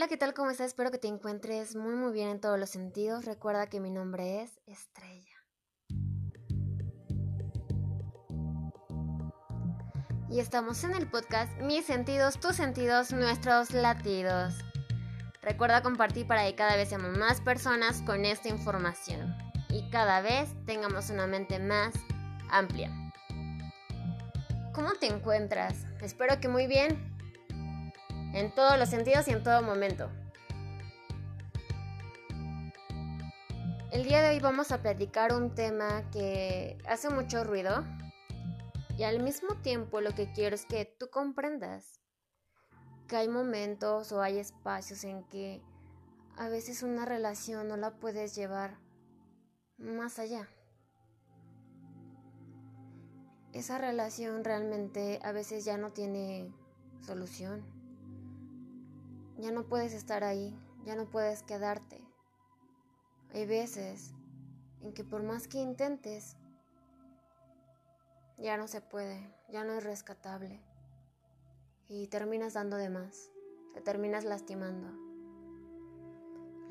Hola, ¿qué tal? ¿Cómo estás? Espero que te encuentres muy muy bien en todos los sentidos. Recuerda que mi nombre es Estrella. Y estamos en el podcast Mis sentidos, tus sentidos, nuestros latidos. Recuerda compartir para que cada vez seamos más personas con esta información y cada vez tengamos una mente más amplia. ¿Cómo te encuentras? Espero que muy bien en todos los sentidos y en todo momento. El día de hoy vamos a platicar un tema que hace mucho ruido y al mismo tiempo lo que quiero es que tú comprendas que hay momentos o hay espacios en que a veces una relación no la puedes llevar más allá. Esa relación realmente a veces ya no tiene solución ya no puedes estar ahí, ya no puedes quedarte. Hay veces en que por más que intentes, ya no se puede, ya no es rescatable. Y terminas dando de más, te terminas lastimando.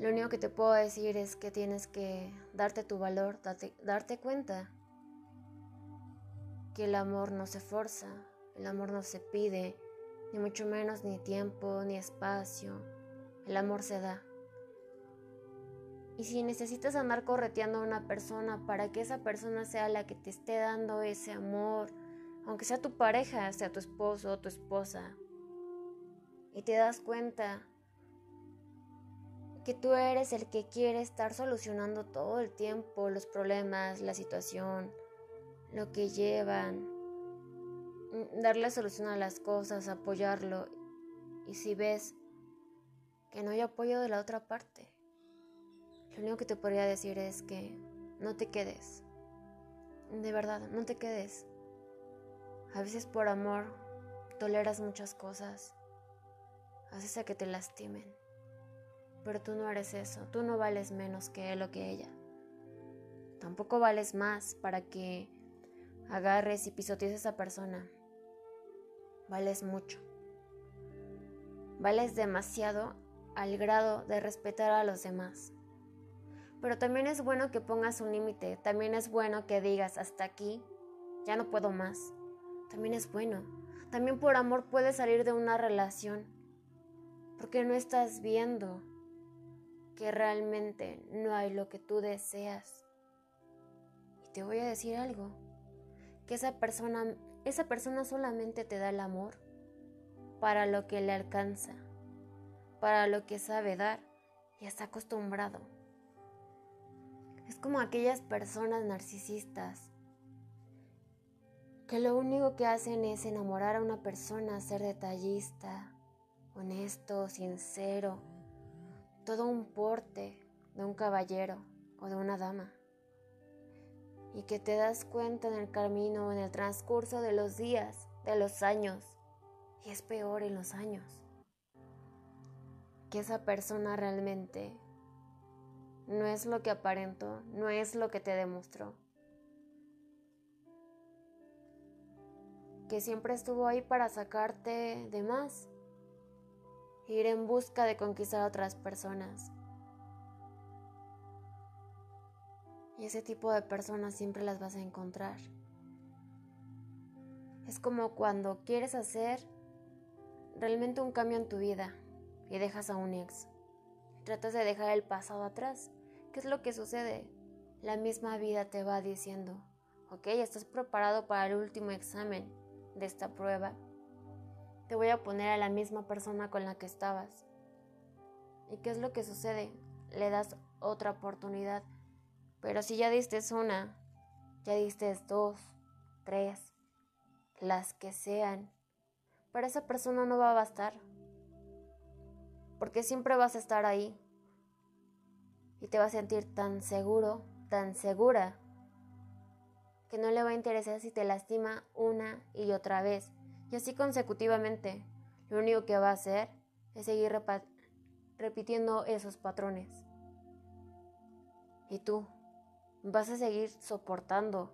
Lo único que te puedo decir es que tienes que darte tu valor, darte, darte cuenta que el amor no se forza, el amor no se pide, ni mucho menos ni tiempo, ni espacio. El amor se da. Y si necesitas andar correteando a una persona para que esa persona sea la que te esté dando ese amor, aunque sea tu pareja, sea tu esposo o tu esposa, y te das cuenta que tú eres el que quiere estar solucionando todo el tiempo los problemas, la situación, lo que llevan, darle solución a las cosas, apoyarlo. Y si ves que no hay apoyo de la otra parte, lo único que te podría decir es que no te quedes. De verdad, no te quedes. A veces por amor toleras muchas cosas. Haces a que te lastimen. Pero tú no eres eso. Tú no vales menos que él o que ella. Tampoco vales más para que agarres y pisotees a esa persona vales mucho. Vales demasiado al grado de respetar a los demás. Pero también es bueno que pongas un límite, también es bueno que digas hasta aquí, ya no puedo más. También es bueno. También por amor puedes salir de una relación, porque no estás viendo que realmente no hay lo que tú deseas. Y te voy a decir algo, que esa persona esa persona solamente te da el amor para lo que le alcanza, para lo que sabe dar y está acostumbrado. Es como aquellas personas narcisistas que lo único que hacen es enamorar a una persona, ser detallista, honesto, sincero, todo un porte de un caballero o de una dama y que te das cuenta en el camino, en el transcurso de los días, de los años, y es peor en los años, que esa persona realmente no es lo que aparentó, no es lo que te demostró. Que siempre estuvo ahí para sacarte de más, ir en busca de conquistar a otras personas. Y ese tipo de personas siempre las vas a encontrar. Es como cuando quieres hacer realmente un cambio en tu vida y dejas a un ex. Tratas de dejar el pasado atrás. ¿Qué es lo que sucede? La misma vida te va diciendo, ok, estás preparado para el último examen de esta prueba. Te voy a poner a la misma persona con la que estabas. ¿Y qué es lo que sucede? Le das otra oportunidad pero si ya diste una, ya diste dos, tres, las que sean, para esa persona no va a bastar. Porque siempre vas a estar ahí. Y te vas a sentir tan seguro, tan segura, que no le va a interesar si te lastima una y otra vez. Y así consecutivamente. Lo único que va a hacer es seguir repitiendo esos patrones. ¿Y tú? Vas a seguir soportando,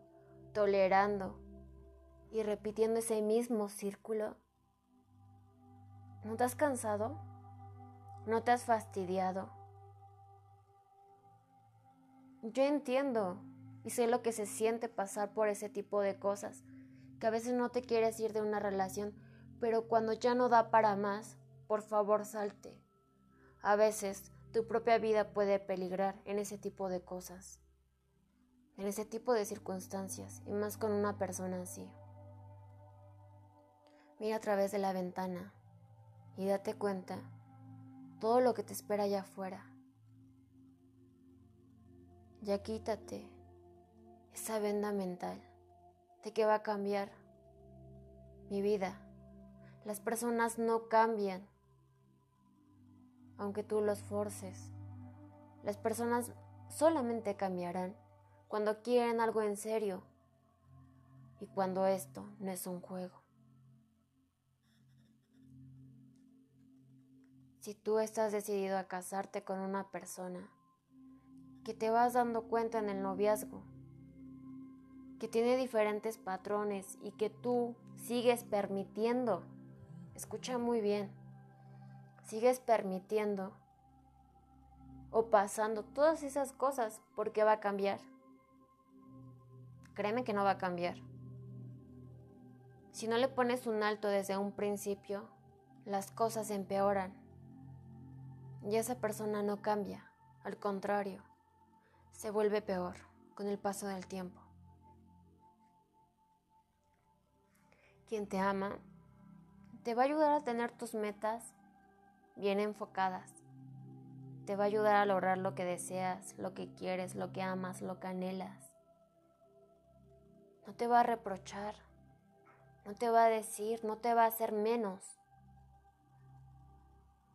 tolerando y repitiendo ese mismo círculo? ¿No te has cansado? no te has fastidiado. Yo entiendo y sé lo que se siente pasar por ese tipo de cosas, que a veces no te quieres ir de una relación, pero cuando ya no da para más, por favor salte. A veces tu propia vida puede peligrar en ese tipo de cosas, en ese tipo de circunstancias, y más con una persona así. Mira a través de la ventana y date cuenta todo lo que te espera allá afuera. Ya quítate esa venda mental de que va a cambiar mi vida. Las personas no cambian aunque tú los forces. Las personas solamente cambiarán cuando quieren algo en serio y cuando esto no es un juego. Si tú estás decidido a casarte con una persona que te vas dando cuenta en el noviazgo, que tiene diferentes patrones y que tú sigues permitiendo, escucha muy bien, sigues permitiendo o pasando todas esas cosas porque va a cambiar. Créeme que no va a cambiar. Si no le pones un alto desde un principio, las cosas empeoran. Y esa persona no cambia, al contrario, se vuelve peor con el paso del tiempo. Quien te ama te va a ayudar a tener tus metas bien enfocadas. Te va a ayudar a lograr lo que deseas, lo que quieres, lo que amas, lo que anhelas. No te va a reprochar, no te va a decir, no te va a hacer menos.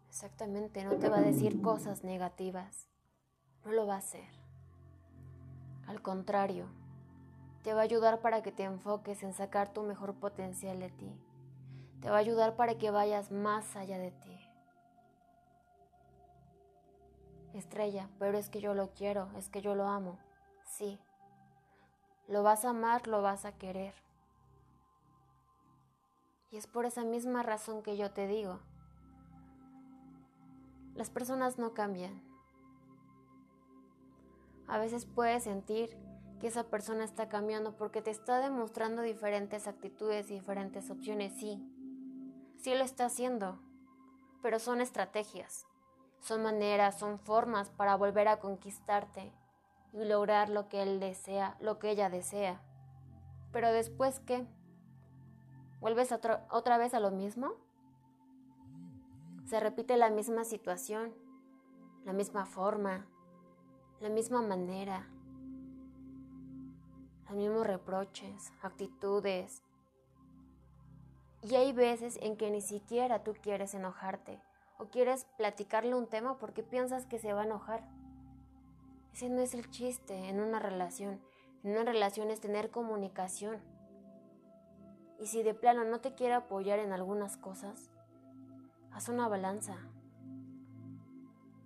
Exactamente, no te va a decir cosas negativas. No lo va a hacer. Al contrario, te va a ayudar para que te enfoques en sacar tu mejor potencial de ti. Te va a ayudar para que vayas más allá de ti. Estrella, pero es que yo lo quiero, es que yo lo amo. Sí. Lo vas a amar, lo vas a querer. Y es por esa misma razón que yo te digo. Las personas no cambian. A veces puedes sentir que esa persona está cambiando porque te está demostrando diferentes actitudes y diferentes opciones, sí. Sí lo está haciendo, pero son estrategias. Son maneras, son formas para volver a conquistarte y lograr lo que él desea, lo que ella desea. Pero después, ¿qué? ¿Vuelves otra, vez a lo mismo? Se repite la misma situación, la misma forma, la misma manera, los mismos reproches, actitudes. Y hay veces en que ni siquiera tú quieres enojarte o quieres platicarle un tema porque piensas que se va a enojar. Ese no es el chiste en una relación. En una relación es tener comunicación. Y si de plano no te quiere apoyar en algunas cosas, haz una balanza.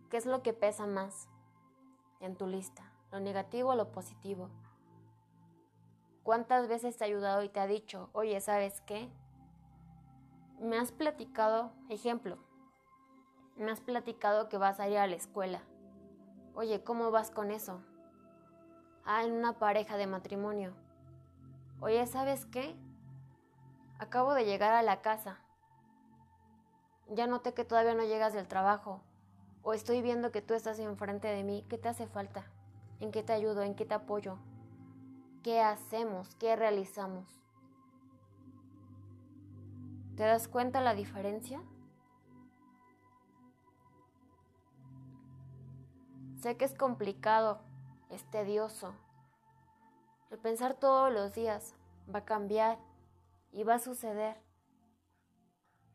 ¿Qué es lo que pesa más en tu lista? ¿Lo negativo o lo positivo? ¿Cuántas veces te ha ayudado y te ha dicho, oye, ¿sabes qué? Me has platicado, ejemplo, me has platicado que vas a ir a la escuela. Oye, ¿cómo vas con eso? Ah, en una pareja de matrimonio. Oye, ¿sabes qué? Acabo de llegar a la casa. Ya noté que todavía no llegas del trabajo. O estoy viendo que tú estás enfrente de mí. ¿Qué te hace falta? ¿En qué te ayudo? ¿En qué te apoyo? ¿Qué hacemos? ¿Qué realizamos? ¿Te das cuenta la diferencia? Sé que es complicado, es tedioso. El pensar todos los días va a cambiar y va a suceder.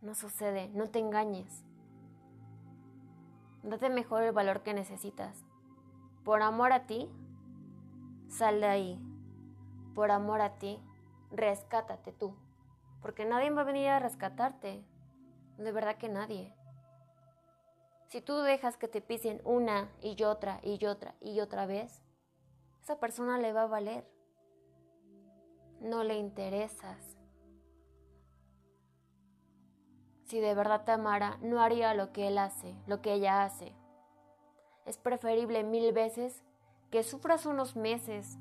No sucede, no te engañes. Date mejor el valor que necesitas. Por amor a ti, sal de ahí. Por amor a ti, rescátate tú. Porque nadie va a venir a rescatarte. De verdad que nadie. Si tú dejas que te pisen una y otra y otra y otra vez, esa persona le va a valer. No le interesas. Si de verdad te amara, no haría lo que él hace, lo que ella hace. Es preferible mil veces que sufras unos meses,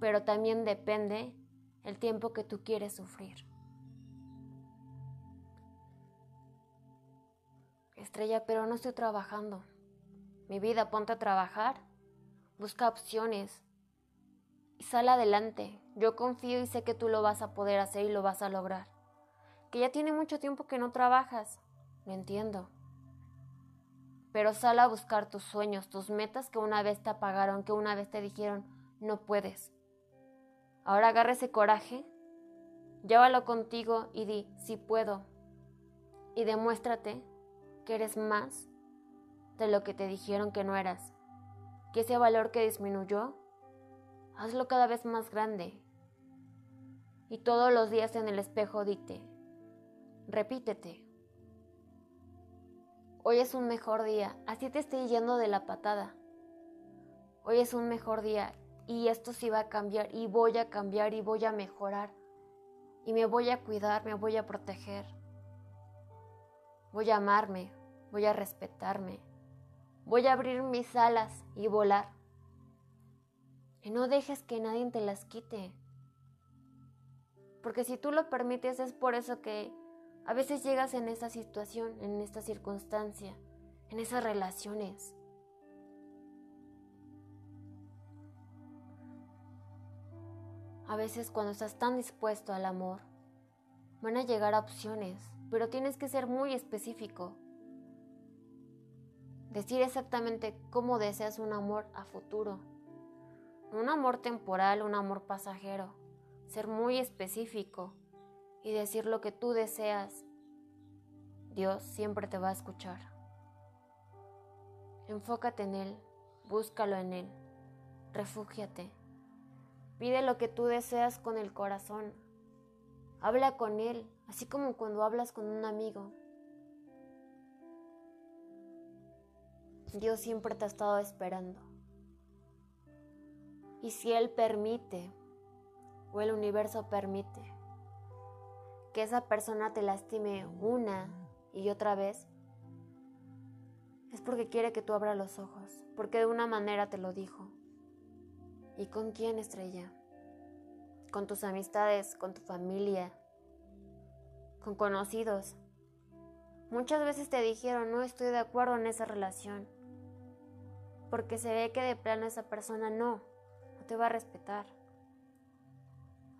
pero también depende el tiempo que tú quieres sufrir. Estrella, pero no estoy trabajando. Mi vida, ponte a trabajar. Busca opciones. Y sal adelante. Yo confío y sé que tú lo vas a poder hacer y lo vas a lograr. Que ya tiene mucho tiempo que no trabajas. Lo entiendo. Pero sal a buscar tus sueños, tus metas que una vez te apagaron, que una vez te dijeron, no puedes. Ahora agarra ese coraje, llévalo contigo y di, sí puedo. Y demuéstrate que eres más de lo que te dijeron que no eras. Que ese valor que disminuyó, hazlo cada vez más grande. Y todos los días en el espejo dite, repítete. Hoy es un mejor día, así te estoy yendo de la patada. Hoy es un mejor día y esto sí va a cambiar y voy a cambiar y voy a mejorar y me voy a cuidar, me voy a proteger. Voy a amarme, voy a respetarme, voy a abrir mis alas y volar. Y no dejes que nadie te las quite. Porque si tú lo permites es por eso que a veces llegas en esa situación, en esta circunstancia, en esas relaciones. A veces cuando estás tan dispuesto al amor, van a llegar opciones, pero tienes que ser muy específico. Decir exactamente cómo deseas un amor a futuro. un amor temporal, un amor pasajero. Ser muy específico y decir lo que tú deseas. Dios siempre te va a escuchar. Enfócate en Él, búscalo en Él, refúgiate. Pide lo que tú deseas con el corazón. Habla con Él, así como cuando hablas con un amigo. Dios siempre te ha estado esperando. Y si Él permite, o el universo permite, que esa persona te lastime una y otra vez, es porque quiere que tú abras los ojos, porque de una manera te lo dijo. ¿Y con quién, estrella? Con tus amistades, con tu familia, con conocidos. Muchas veces te dijeron, no estoy de acuerdo en esa relación, porque se ve que de plano esa persona no, no te va a respetar,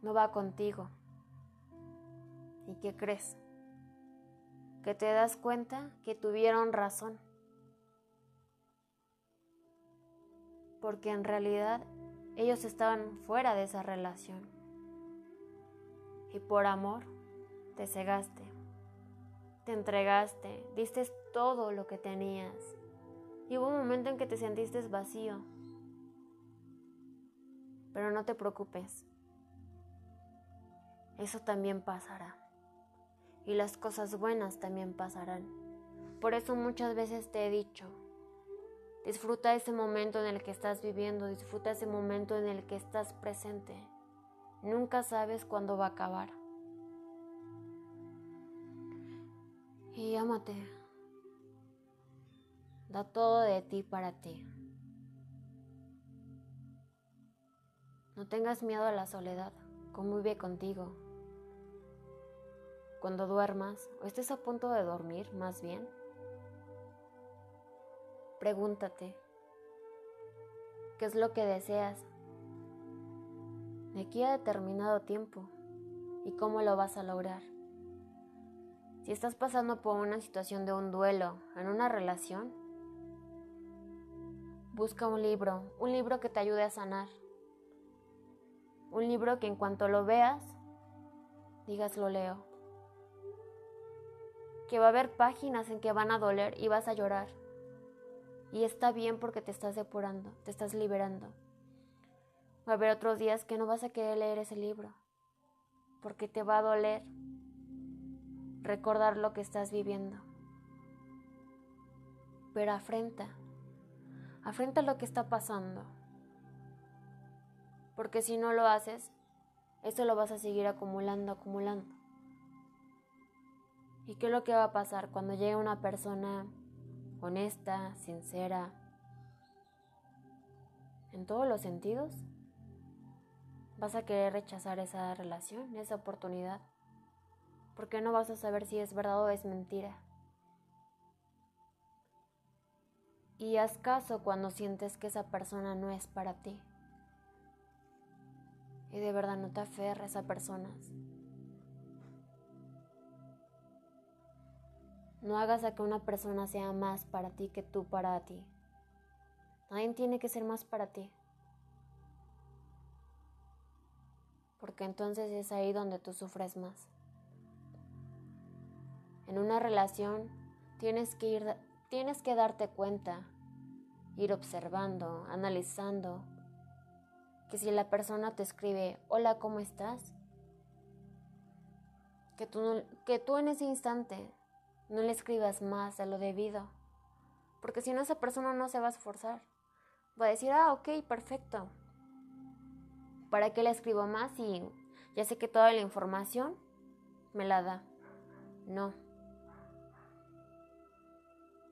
no va contigo. ¿Y qué crees? Que te das cuenta que tuvieron razón. Porque en realidad ellos estaban fuera de esa relación. Y por amor te cegaste, te entregaste, diste todo lo que tenías. Y hubo un momento en que te sentiste vacío. Pero no te preocupes. Eso también pasará. Y las cosas buenas también pasarán. Por eso muchas veces te he dicho, Disfruta ese momento en el que estás viviendo, disfruta ese momento en el que estás presente. Nunca sabes cuándo va a acabar. Y ámate. Da todo de ti para ti. No tengas miedo a la soledad, convive contigo. Cuando duermas, o estés a punto de dormir, más bien, Pregúntate, ¿qué es lo que deseas de aquí a determinado tiempo y cómo lo vas a lograr? Si estás pasando por una situación de un duelo en una relación, busca un libro, un libro que te ayude a sanar. Un libro que en cuanto lo veas, digas lo leo. Que va a haber páginas en que van a doler y vas a llorar. Y está bien porque te estás depurando, te estás liberando. Va a haber otros días que no vas a querer leer ese libro, porque te va a doler recordar lo que estás viviendo. Pero afrenta, afrenta lo que está pasando. Porque si no lo haces, eso lo vas a seguir acumulando, acumulando. ¿Y qué es lo que va a pasar cuando llegue una persona honesta, sincera, en todos los sentidos? Vas a querer rechazar esa relación, esa oportunidad, porque no vas a saber si es verdad o es mentira. Y haz caso cuando sientes que esa persona no es para ti. Y de verdad no te aferres a personas. No hagas a que una persona sea más para ti que tú para ti. Nadie tiene que ser más para ti. Porque entonces es ahí donde tú sufres más. En una relación tienes que ir tienes que darte cuenta, ir observando, analizando, que si la persona te escribe, hola, ¿cómo estás? Que tú, que tú en ese instante no le escribas más de lo debido, porque si no esa persona no se va a esforzar. Va a decir, ah, ok, perfecto. ¿Para qué le escribo más si ya sé que toda la información me la da? No.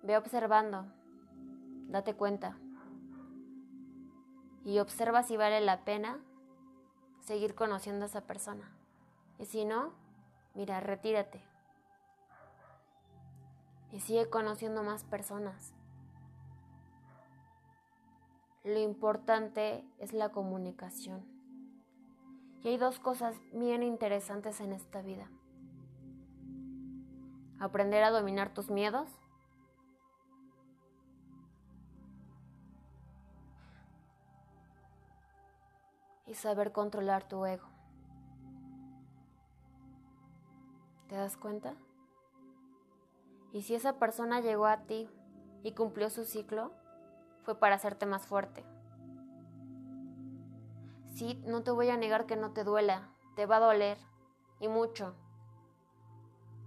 Ve observando, date cuenta y observa si vale la pena seguir conociendo a esa persona. Y si no, mira, retírate y sigue conociendo más personas. Lo importante es la comunicación. Y hay dos cosas bien interesantes en esta vida. Aprender a dominar tus miedos saber controlar tu ego. ¿Te das cuenta? Y si esa persona llegó a ti y cumplió su ciclo, fue para hacerte más fuerte. Sí, no te voy a negar que no te duela, te va a doler, y mucho,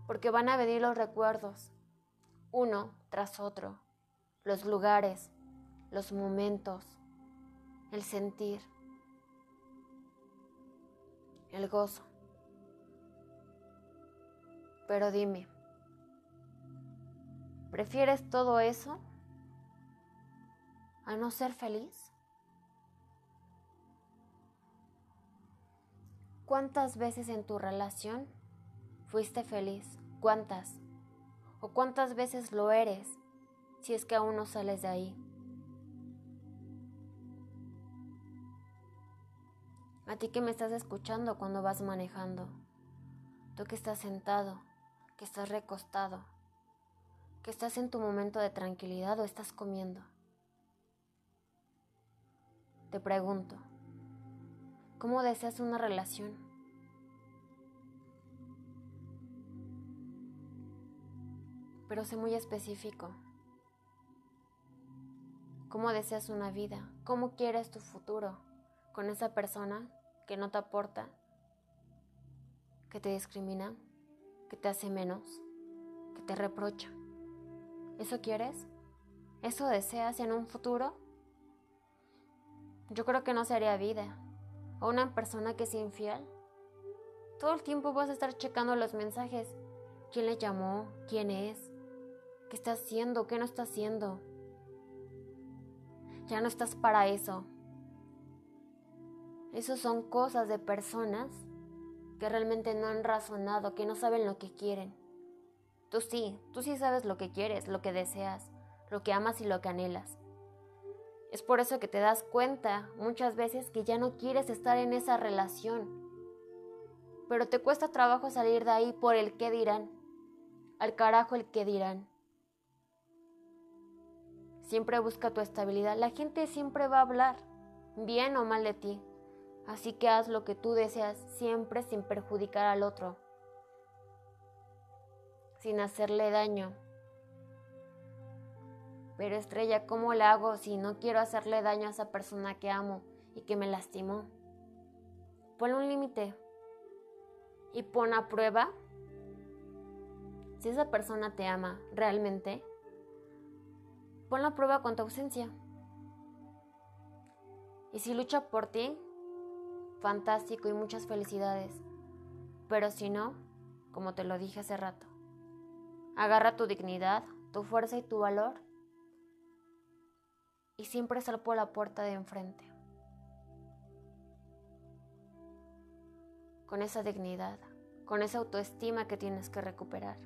porque van a venir los recuerdos, uno tras otro, los lugares, los momentos, el sentir, el gozo. Pero dime, ¿Prefieres todo eso a no ser feliz? ¿Cuántas veces en tu relación fuiste feliz? ¿Cuántas? ¿O cuántas veces lo eres si es que aún no sales de ahí? A ti que me estás escuchando cuando vas manejando, tú que estás sentado, que estás recostado, que estás en tu momento de tranquilidad o estás comiendo. Te pregunto, ¿cómo deseas una relación? Pero sé muy específico. ¿Cómo deseas una vida? ¿Cómo quieres tu futuro con esa persona que no te aporta, que te discrimina, que te hace menos, que te reprocha? ¿Eso quieres? ¿Eso deseas en un futuro? Yo creo que no sería vida. ¿O una persona que es infiel? Todo el tiempo vas a estar checando los mensajes. ¿Quién le llamó? ¿Quién es? ¿Qué está haciendo? ¿Qué no está haciendo? Ya no estás para eso. Esas son cosas de personas que realmente no han razonado, que no saben lo que quieren. Tú sí, tú sí sabes lo que quieres, lo que deseas, lo que amas y lo que anhelas. Es por eso que te das cuenta muchas veces que ya no quieres estar en esa relación. Pero te cuesta trabajo salir de ahí por el qué dirán. Al carajo el qué dirán. Siempre busca tu estabilidad. La gente siempre va a hablar, bien o mal de ti. Así que haz lo que tú deseas siempre sin perjudicar al otro sin hacerle daño. Pero estrella, ¿cómo le hago si no quiero hacerle daño a esa persona que amo y que me lastimó? Pon un límite y pon a prueba si esa persona te ama realmente. Pon a prueba con tu ausencia. Y si lucha por ti, fantástico y muchas felicidades. Pero si no, como te lo dije hace rato, Agarra tu dignidad, tu fuerza y tu valor y siempre sal por la puerta de enfrente. Con esa dignidad, con esa autoestima que tienes que recuperar.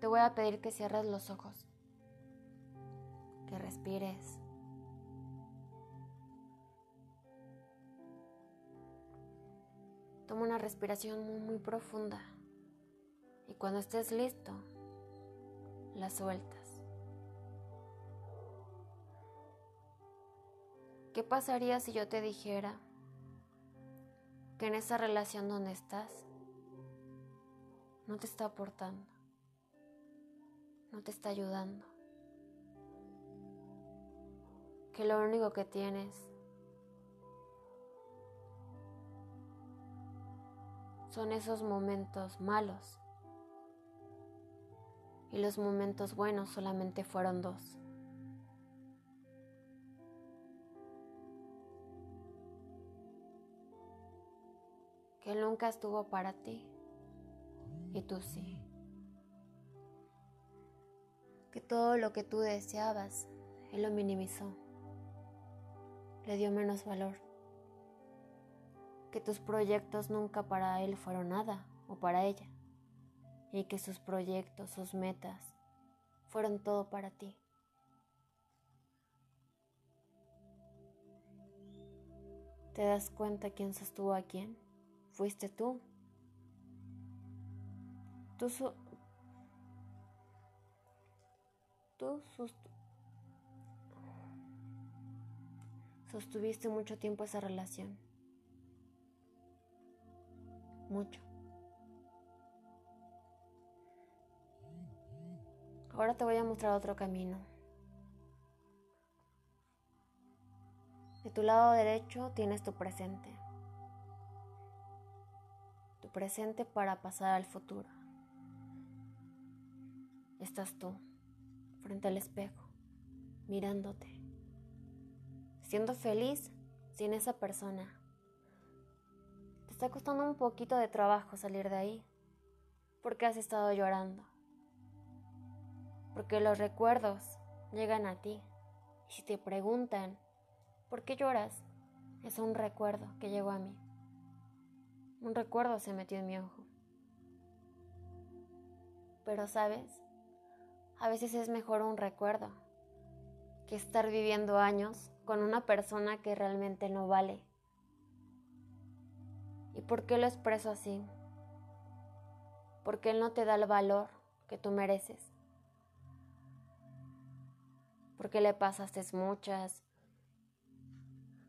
Te voy a pedir que cierres los ojos, que respires. Toma una respiración muy, muy profunda y cuando estés listo, la sueltas. ¿Qué pasaría si yo te dijera que en esa relación donde estás no te está aportando, no te está ayudando? Que lo único que tienes son esos momentos malos y los momentos buenos solamente fueron dos. Que nunca estuvo para ti y tú sí. Que todo lo que tú deseabas, él lo minimizó, le dio menos valor. Que tus proyectos nunca para él fueron nada o para ella y que sus proyectos, sus metas, fueron todo para ti. ¿Te das cuenta quién sostuvo a quién? Fuiste tú. Tú, tú sostuviste mucho tiempo esa relación. Mucho. Ahora te voy a mostrar otro camino. De tu lado derecho tienes tu presente. Tu presente para pasar al futuro. Estás tú, frente al espejo, mirándote, siendo feliz sin esa persona. Te está costando un poquito de trabajo salir de ahí, porque has estado llorando porque los recuerdos llegan a ti. Y si te preguntan, ¿por qué lloras? Es un recuerdo que llegó a mí. Un recuerdo se metió en mi ojo. Pero sabes, a veces es mejor un recuerdo que estar viviendo años con una persona que realmente no vale. ¿Y por qué lo expreso así? Porque él no te da el valor que tú mereces porque le pasaste muchas,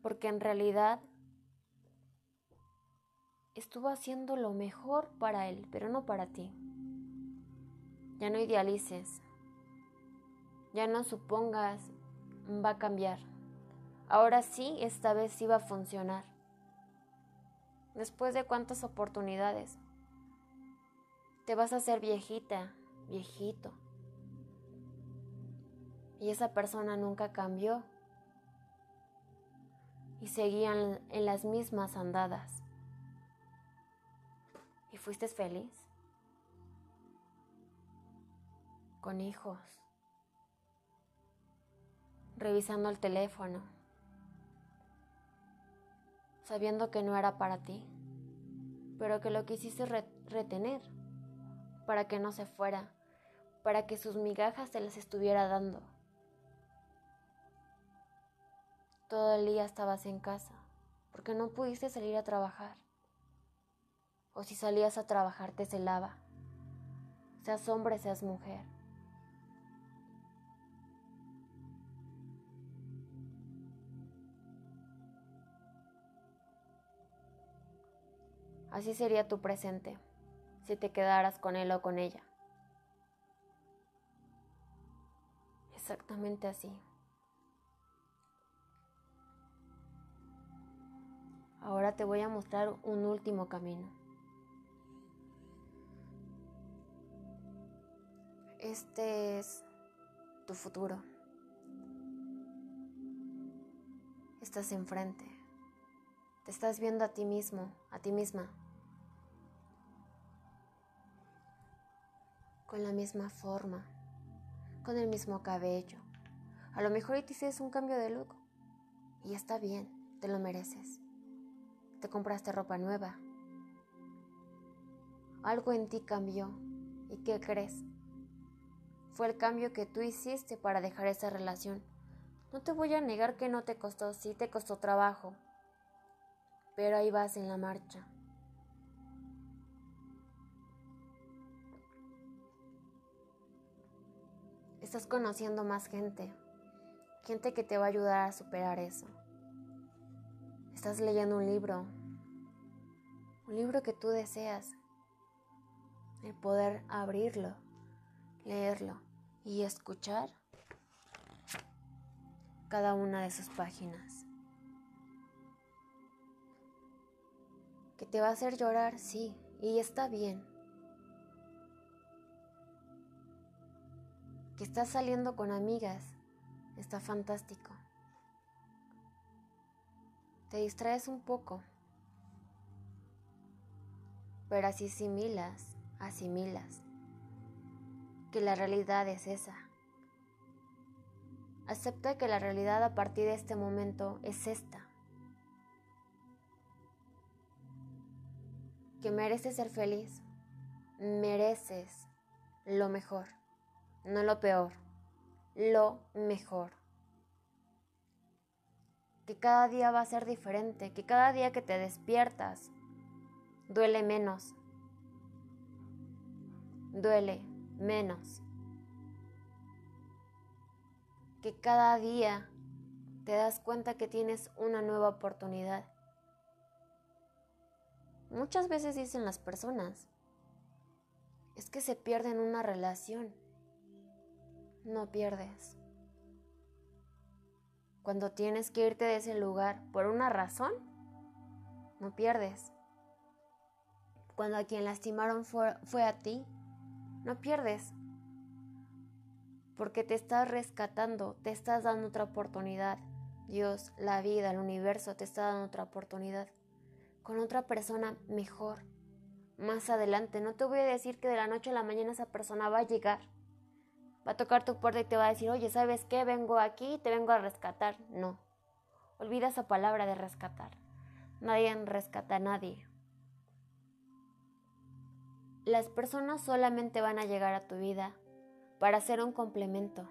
porque en realidad estuvo haciendo lo mejor para él, pero no para ti. Ya no idealices, ya no supongas va a cambiar. Ahora sí, esta vez va a funcionar. Después de cuántas oportunidades, te vas a hacer viejita, viejito y esa persona nunca cambió y seguían en las mismas andadas. ¿Y fuiste feliz? Con hijos, revisando el teléfono, sabiendo que no era para ti, pero que lo quisiste retener para que no se fuera, para que sus migajas te las estuviera dando. Todo el día estabas en casa porque no pudiste salir a trabajar. O si salías a trabajar te celaba. Seas hombre, seas mujer. Así sería tu presente si te quedaras con él o con ella. Exactamente así. Ahora te voy a mostrar un último camino. Este es tu futuro. Estás enfrente. Estás viendo a ti mismo, a ti misma. Con la misma forma, con el mismo cabello. A lo mejor te hiciste un cambio de look. Y está bien, te lo mereces. Te compraste ropa nueva. Algo en ti cambió. ¿Y qué crees? Fue el cambio que tú hiciste para dejar esa relación. No te voy a negar que no te costó, sí te costó trabajo. Pero ahí vas en la marcha. Estás conociendo más gente, gente que te va a ayudar a superar eso. Estás leyendo un libro, un libro que tú deseas, el poder abrirlo, leerlo y escuchar cada una de sus páginas. Que te va a hacer llorar, sí, y está bien. Que estás saliendo con amigas, está fantástico te distraes un poco, pero así asimilas, asimilas que la realidad es esa. Acepta que la realidad a partir de este momento es esta. Que mereces ser feliz, mereces lo mejor, no lo peor, lo mejor. Que cada día va a ser diferente, que cada día que te despiertas duele menos, duele menos, que cada día te das cuenta que tienes una nueva oportunidad. Muchas veces dicen las personas, es que se pierde en una relación. No pierdes. Cuando tienes que irte de ese lugar por una razón, no pierdes. Cuando a quien lastimaron fue, a ti, no pierdes. Porque te estás rescatando, te estás dando otra oportunidad. Dios, la vida, el universo te está dando otra oportunidad. Con otra persona mejor. Más adelante, no te voy a decir que de la noche a la mañana esa persona va a llegar va a tocar tu puerta y te va a decir, oye, ¿sabes qué? Vengo aquí, te vengo a rescatar. No. Olvida esa palabra de rescatar. Nadie rescata a nadie. Las personas solamente van a llegar a tu vida para ser un complemento.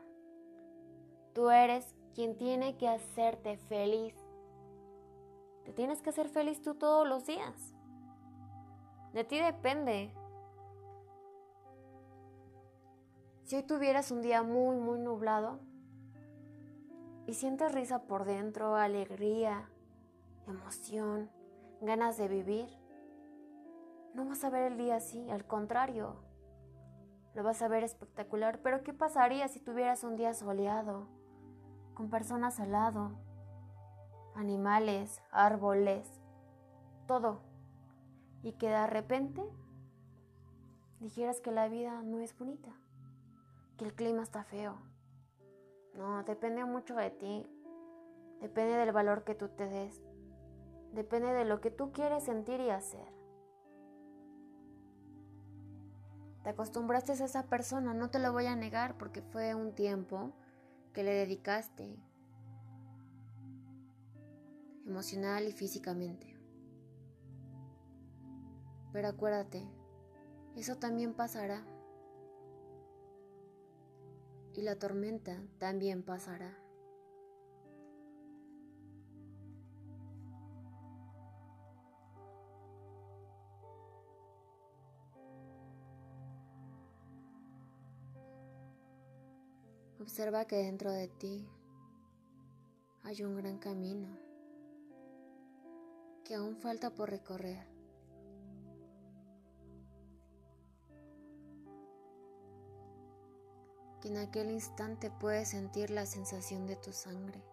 Tú eres quien tiene que hacerte feliz. Te tienes que hacer feliz tú todos los días. De ti depende Si hoy tuvieras un día muy, muy nublado y sientes risa por dentro, alegría, emoción, ganas de vivir, no vas a ver el día así, al contrario, lo vas a ver espectacular. Pero ¿qué pasaría si tuvieras un día soleado, con personas al lado, animales, árboles, todo, y que de repente dijeras que la vida no es bonita? que el clima está feo. No, depende mucho de ti. Depende del valor que tú te des. Depende de lo que tú quieres sentir y hacer. Te acostumbraste a esa persona, no te lo voy a negar porque fue un tiempo que le dedicaste emocional y físicamente. Pero acuérdate, eso también pasará y la tormenta también pasará. Observa que dentro de ti hay un gran camino que aún falta por recorrer. que en aquel instante puedes sentir la sensación de tu sangre,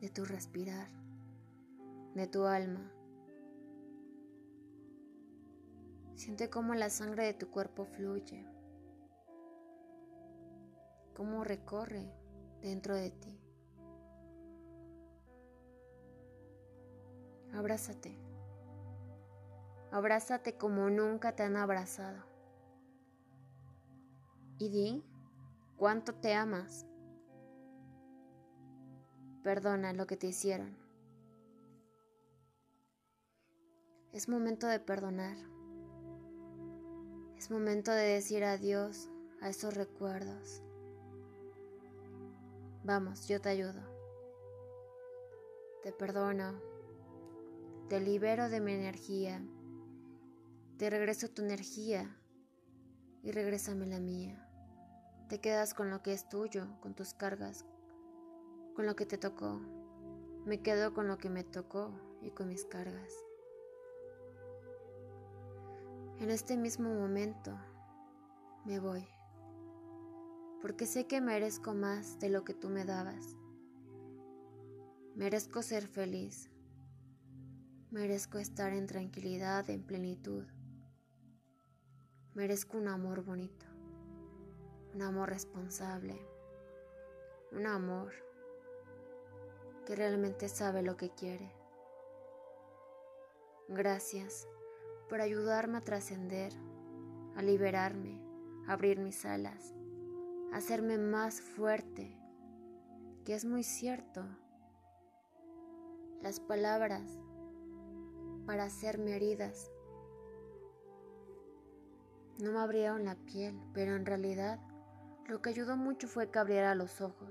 de tu respirar, de tu alma. Siente cómo la sangre de tu cuerpo fluye, cómo recorre dentro de ti. Abrázate. Abrázate como nunca te han abrazado. Y di cuánto te amas. Perdona lo que te hicieron. Es momento de perdonar. Es momento de decir adiós a esos recuerdos. Vamos, yo te ayudo. Te perdono. Te libero de mi energía. Te regreso tu energía y regrésame la mía. Te quedas con lo que es tuyo, con tus cargas, con lo que te tocó. Me quedo con lo que me tocó y con mis cargas. En este mismo momento me voy, porque sé que merezco más de lo que tú me dabas. Merezco ser feliz. Merezco estar en tranquilidad, en plenitud. Merezco un amor bonito, un amor responsable, un amor que realmente sabe lo que quiere. Gracias por ayudarme a trascender, a liberarme, a abrir mis alas, a hacerme más fuerte, que es muy cierto. Las palabras para hacerme heridas no me abrieron la piel, pero en realidad lo que ayudó mucho fue que abriera los ojos.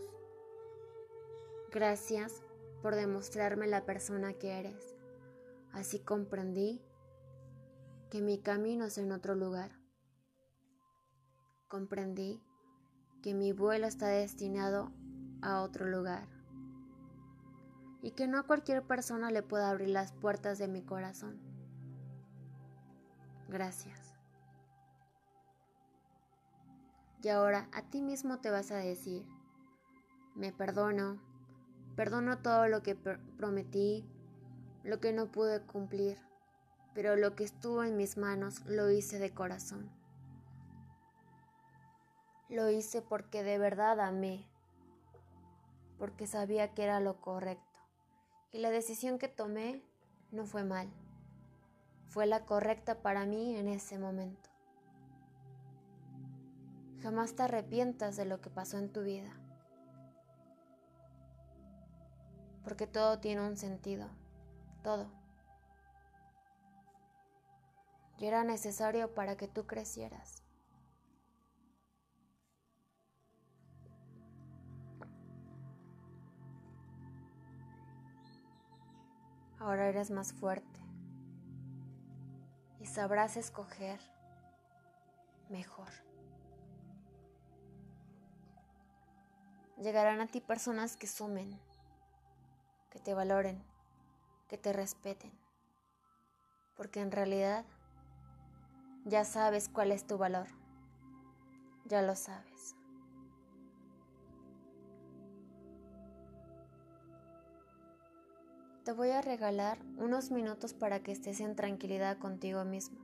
Gracias por demostrarme la persona que eres. Así comprendí que mi camino es en otro lugar. Comprendí que mi vuelo está destinado a otro lugar y que no a cualquier persona le pueda abrir las puertas de mi corazón. Gracias. Y ahora a ti mismo te vas a decir, me perdono, perdono todo lo que prometí, lo que no pude cumplir, pero lo que estuvo en mis manos lo hice de corazón. Lo hice porque de verdad amé, porque sabía que era lo correcto. Y la decisión que tomé no fue mal, fue la correcta para mí en ese momento. Jamás te arrepientas de lo que pasó en tu vida, porque todo tiene un sentido, todo. Y era necesario para que tú crecieras. Ahora eres más fuerte y sabrás escoger mejor. Llegarán a ti personas que sumen, que te valoren, que te respeten, porque en realidad ya sabes cuál es tu valor, ya lo sabes. Te voy a regalar unos minutos para que estés en tranquilidad contigo mismo.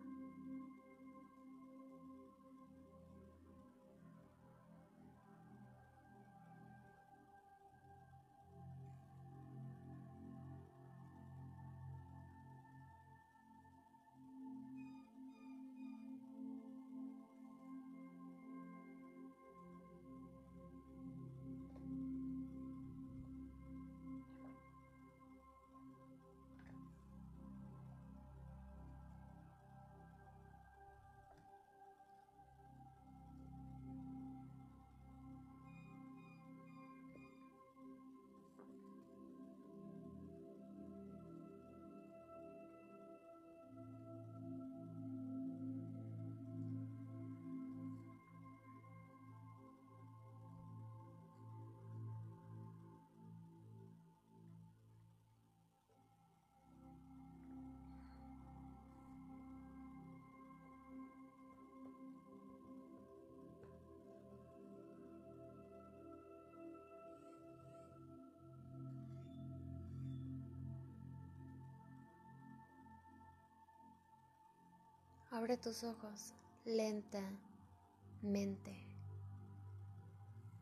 Abre tus ojos lentamente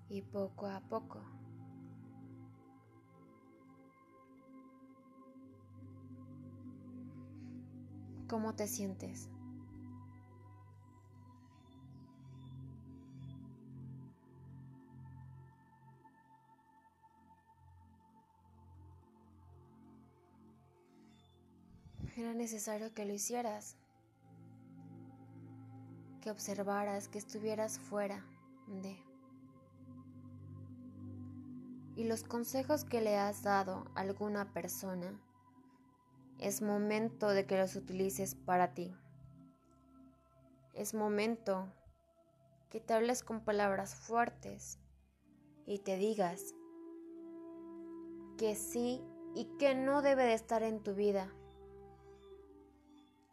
y poco a poco. ¿Cómo te sientes? Era necesario que lo hicieras, que observaras, que estuvieras fuera de... Y los consejos que le has dado a alguna persona, es momento de que los utilices para ti. Es momento que te hables con palabras fuertes y te digas que sí y que no debe de estar en tu vida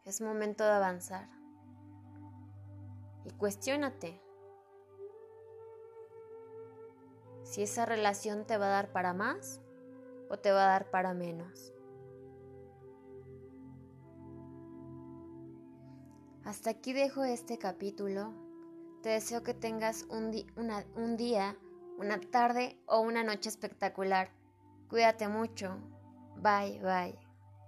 es momento de avanzar. Y cuestiónate si esa relación te va a dar para más o te va a dar para menos. Hasta aquí dejo este capítulo. Te deseo que tengas un, un día, una tarde o una noche espectacular. Cuídate mucho. Bye, bye.